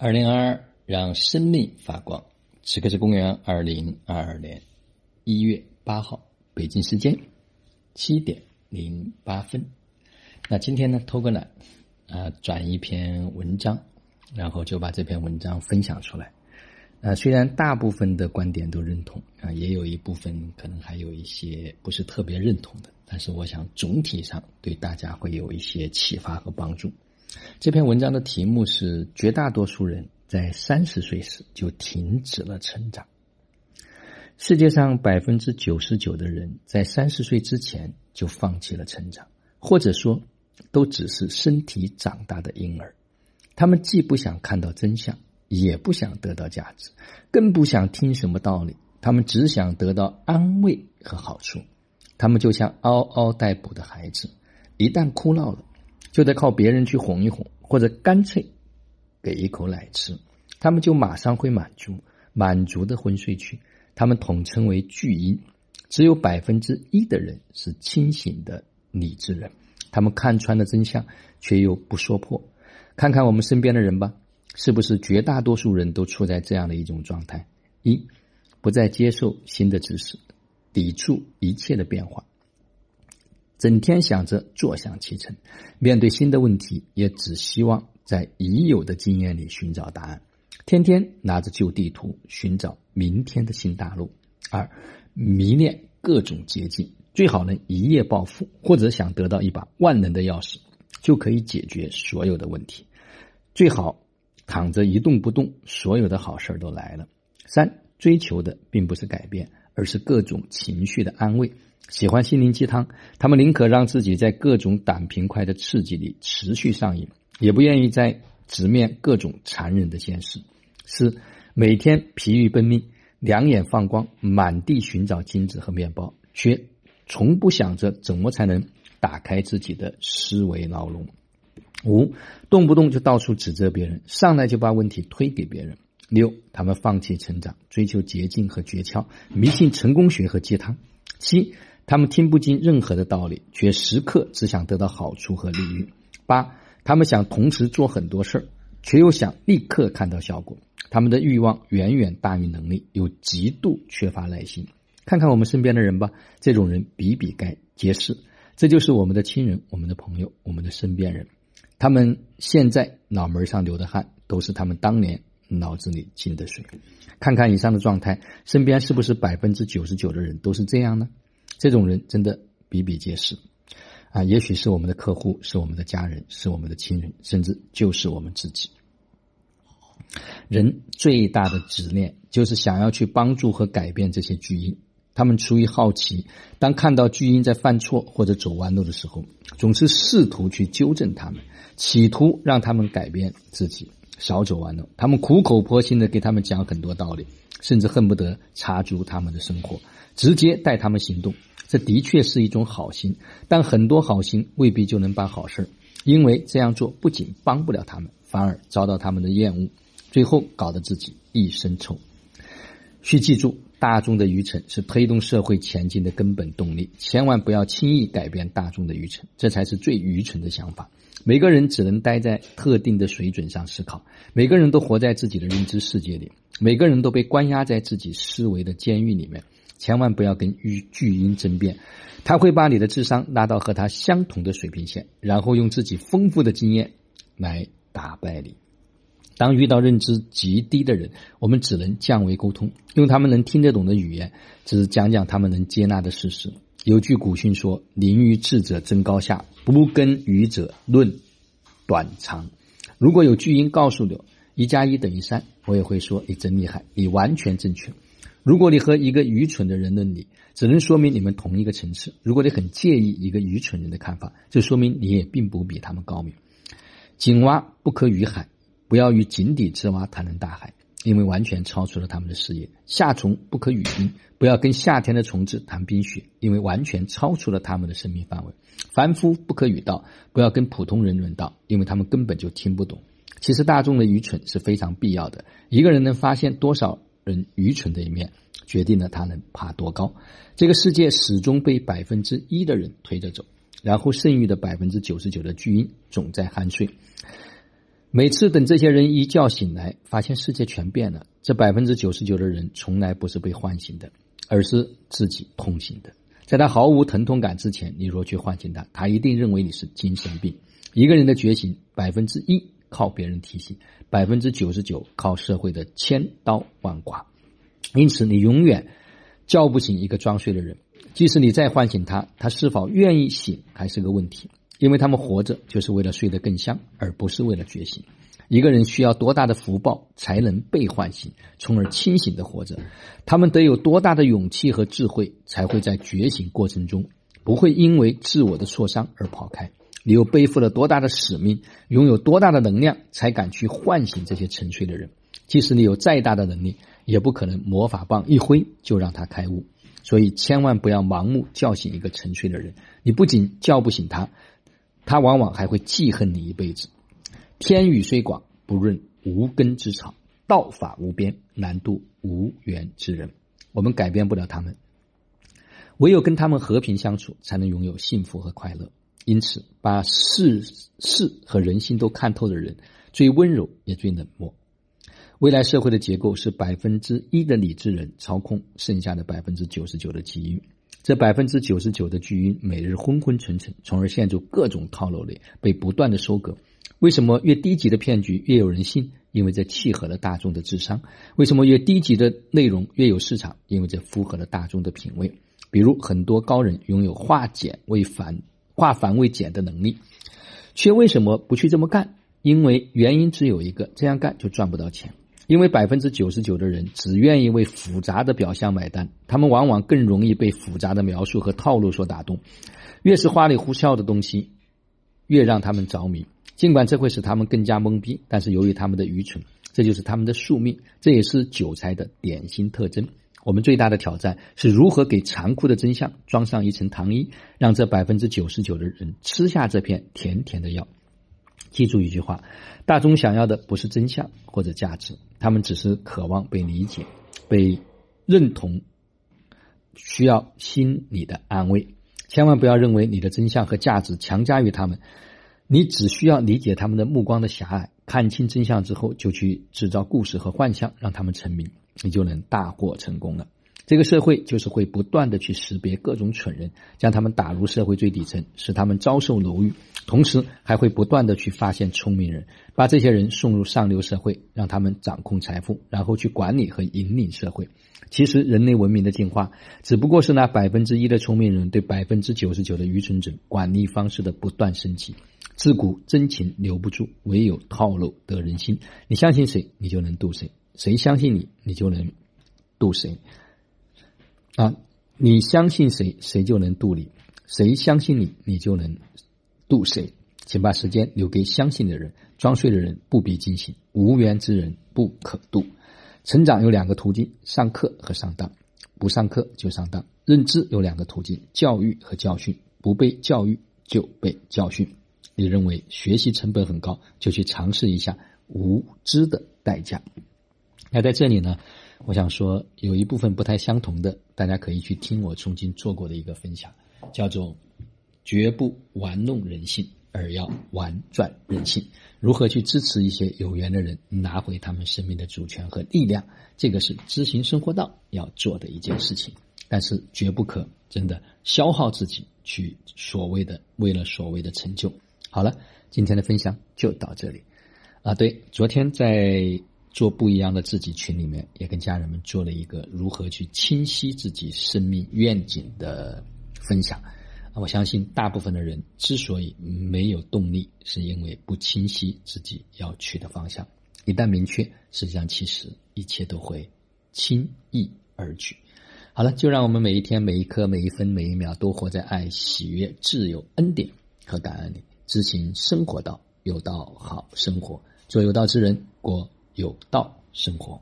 二零二二，让生命发光。此刻是公元二零二二年一月八号，北京时间七点零八分。那今天呢，偷个懒啊，转一篇文章，然后就把这篇文章分享出来。啊，虽然大部分的观点都认同啊，也有一部分可能还有一些不是特别认同的，但是我想总体上对大家会有一些启发和帮助。这篇文章的题目是：绝大多数人在三十岁时就停止了成长。世界上百分之九十九的人在三十岁之前就放弃了成长，或者说，都只是身体长大的婴儿。他们既不想看到真相，也不想得到价值，更不想听什么道理。他们只想得到安慰和好处。他们就像嗷嗷待哺的孩子，一旦哭闹了。就得靠别人去哄一哄，或者干脆给一口奶吃，他们就马上会满足，满足的昏睡去。他们统称为巨婴。只有百分之一的人是清醒的理智人，他们看穿了真相，却又不说破。看看我们身边的人吧，是不是绝大多数人都处在这样的一种状态：一，不再接受新的知识，抵触一切的变化。整天想着坐享其成，面对新的问题也只希望在已有的经验里寻找答案，天天拿着旧地图寻找明天的新大陆。二，迷恋各种捷径，最好能一夜暴富，或者想得到一把万能的钥匙，就可以解决所有的问题。最好躺着一动不动，所有的好事都来了。三，追求的并不是改变，而是各种情绪的安慰。喜欢心灵鸡汤，他们宁可让自己在各种胆平快的刺激里持续上瘾，也不愿意再直面各种残忍的现实。四每天疲于奔命，两眼放光，满地寻找金子和面包，却从不想着怎么才能打开自己的思维牢笼。五动不动就到处指责别人，上来就把问题推给别人。六他们放弃成长，追求捷径和诀窍，迷信成功学和鸡汤。七。他们听不进任何的道理，却时刻只想得到好处和利益。八，他们想同时做很多事儿，却又想立刻看到效果。他们的欲望远远大于能力，又极度缺乏耐心。看看我们身边的人吧，这种人比比该皆是。这就是我们的亲人、我们的朋友、我们的身边人。他们现在脑门上流的汗，都是他们当年脑子里进的水。看看以上的状态，身边是不是百分之九十九的人都是这样呢？这种人真的比比皆是，啊，也许是我们的客户，是我们的家人，是我们的亲人，甚至就是我们自己。人最大的执念就是想要去帮助和改变这些巨婴。他们出于好奇，当看到巨婴在犯错或者走弯路的时候，总是试图去纠正他们，企图让他们改变自己，少走弯路。他们苦口婆心的给他们讲很多道理，甚至恨不得插足他们的生活，直接带他们行动。这的确是一种好心，但很多好心未必就能办好事因为这样做不仅帮不了他们，反而遭到他们的厌恶，最后搞得自己一身臭。需记住，大众的愚蠢是推动社会前进的根本动力，千万不要轻易改变大众的愚蠢，这才是最愚蠢的想法。每个人只能待在特定的水准上思考，每个人都活在自己的认知世界里，每个人都被关押在自己思维的监狱里面。千万不要跟巨巨婴争辩，他会把你的智商拉到和他相同的水平线，然后用自己丰富的经验来打败你。当遇到认知极低的人，我们只能降维沟通，用他们能听得懂的语言，只是讲讲他们能接纳的事实。有句古训说：“临于智者争高下，不跟愚者论短长。”如果有巨婴告诉我一加一等于三，我也会说：“你真厉害，你完全正确。”如果你和一个愚蠢的人论理，只能说明你们同一个层次。如果你很介意一个愚蠢人的看法，就说明你也并不比他们高明。井蛙不可语海，不要与井底之蛙谈论大海，因为完全超出了他们的视野。夏虫不可语冰，不要跟夏天的虫子谈冰雪，因为完全超出了他们的生命范围。凡夫不可语道，不要跟普通人论道，因为他们根本就听不懂。其实大众的愚蠢是非常必要的。一个人能发现多少？人愚蠢的一面，决定了他能爬多高。这个世界始终被百分之一的人推着走，然后剩余的百分之九十九的巨婴总在酣睡。每次等这些人一觉醒来，发现世界全变了，这百分之九十九的人从来不是被唤醒的，而是自己痛醒的。在他毫无疼痛感之前，你若去唤醒他，他一定认为你是精神病。一个人的觉醒，百分之一靠别人提醒，百分之九十九靠社会的千刀万剐。因此，你永远叫不醒一个装睡的人，即使你再唤醒他，他是否愿意醒还是个问题。因为他们活着就是为了睡得更香，而不是为了觉醒。一个人需要多大的福报才能被唤醒，从而清醒的活着？他们得有多大的勇气和智慧，才会在觉醒过程中不会因为自我的挫伤而跑开？你又背负了多大的使命，拥有多大的能量，才敢去唤醒这些沉睡的人？即使你有再大的能力，也不可能魔法棒一挥就让他开悟。所以，千万不要盲目叫醒一个沉睡的人，你不仅叫不醒他。他往往还会记恨你一辈子。天宇虽广，不润无根之草；道法无边，难渡无缘之人。我们改变不了他们，唯有跟他们和平相处，才能拥有幸福和快乐。因此，把世事和人心都看透的人，最温柔也最冷漠。未来社会的结构是百分之一的理智人操控剩下的百分之九十九的基因。这百分之九十九的巨婴每日昏昏沉沉，从而陷入各种套路里，被不断的收割。为什么越低级的骗局越有人信？因为这契合了大众的智商。为什么越低级的内容越有市场？因为这符合了大众的品味。比如很多高人拥有化简为繁、化繁为简的能力，却为什么不去这么干？因为原因只有一个：这样干就赚不到钱。因为百分之九十九的人只愿意为复杂的表象买单，他们往往更容易被复杂的描述和套路所打动。越是花里胡哨的东西，越让他们着迷。尽管这会使他们更加懵逼，但是由于他们的愚蠢，这就是他们的宿命，这也是韭菜的典型特征。我们最大的挑战是如何给残酷的真相装上一层糖衣，让这百分之九十九的人吃下这片甜甜的药。记住一句话：大众想要的不是真相或者价值，他们只是渴望被理解、被认同，需要心理的安慰。千万不要认为你的真相和价值强加于他们，你只需要理解他们的目光的狭隘，看清真相之后，就去制造故事和幻象，让他们成名，你就能大获成功了。这个社会就是会不断的去识别各种蠢人，将他们打入社会最底层，使他们遭受楼狱；同时还会不断的去发现聪明人，把这些人送入上流社会，让他们掌控财富，然后去管理和引领社会。其实，人类文明的进化只不过是那百分之一的聪明人对百分之九十九的愚蠢者管理方式的不断升级。自古真情留不住，唯有套路得人心。你相信谁，你就能渡谁；谁相信你，你就能渡谁。啊，你相信谁，谁就能渡你；谁相信你，你就能渡谁。请把时间留给相信的人。装睡的人不必惊醒，无缘之人不可渡。成长有两个途径：上课和上当。不上课就上当。认知有两个途径：教育和教训。不被教育就被教训。你认为学习成本很高，就去尝试一下无知的代价。那在这里呢？我想说，有一部分不太相同的，大家可以去听我曾经做过的一个分享，叫做“绝不玩弄人性，而要玩转人性”。如何去支持一些有缘的人拿回他们生命的主权和力量？这个是知行生活道要做的一件事情。但是绝不可真的消耗自己去所谓的为了所谓的成就。好了，今天的分享就到这里。啊，对，昨天在。做不一样的自己群里面，也跟家人们做了一个如何去清晰自己生命愿景的分享。我相信大部分的人之所以没有动力，是因为不清晰自己要去的方向。一旦明确，实际上其实一切都会轻易而举。好了，就让我们每一天、每一刻、每一分、每一秒都活在爱、喜悦、自由、恩典和感恩里，执行生活道，有道好生活，做有道之人，过。有道生活。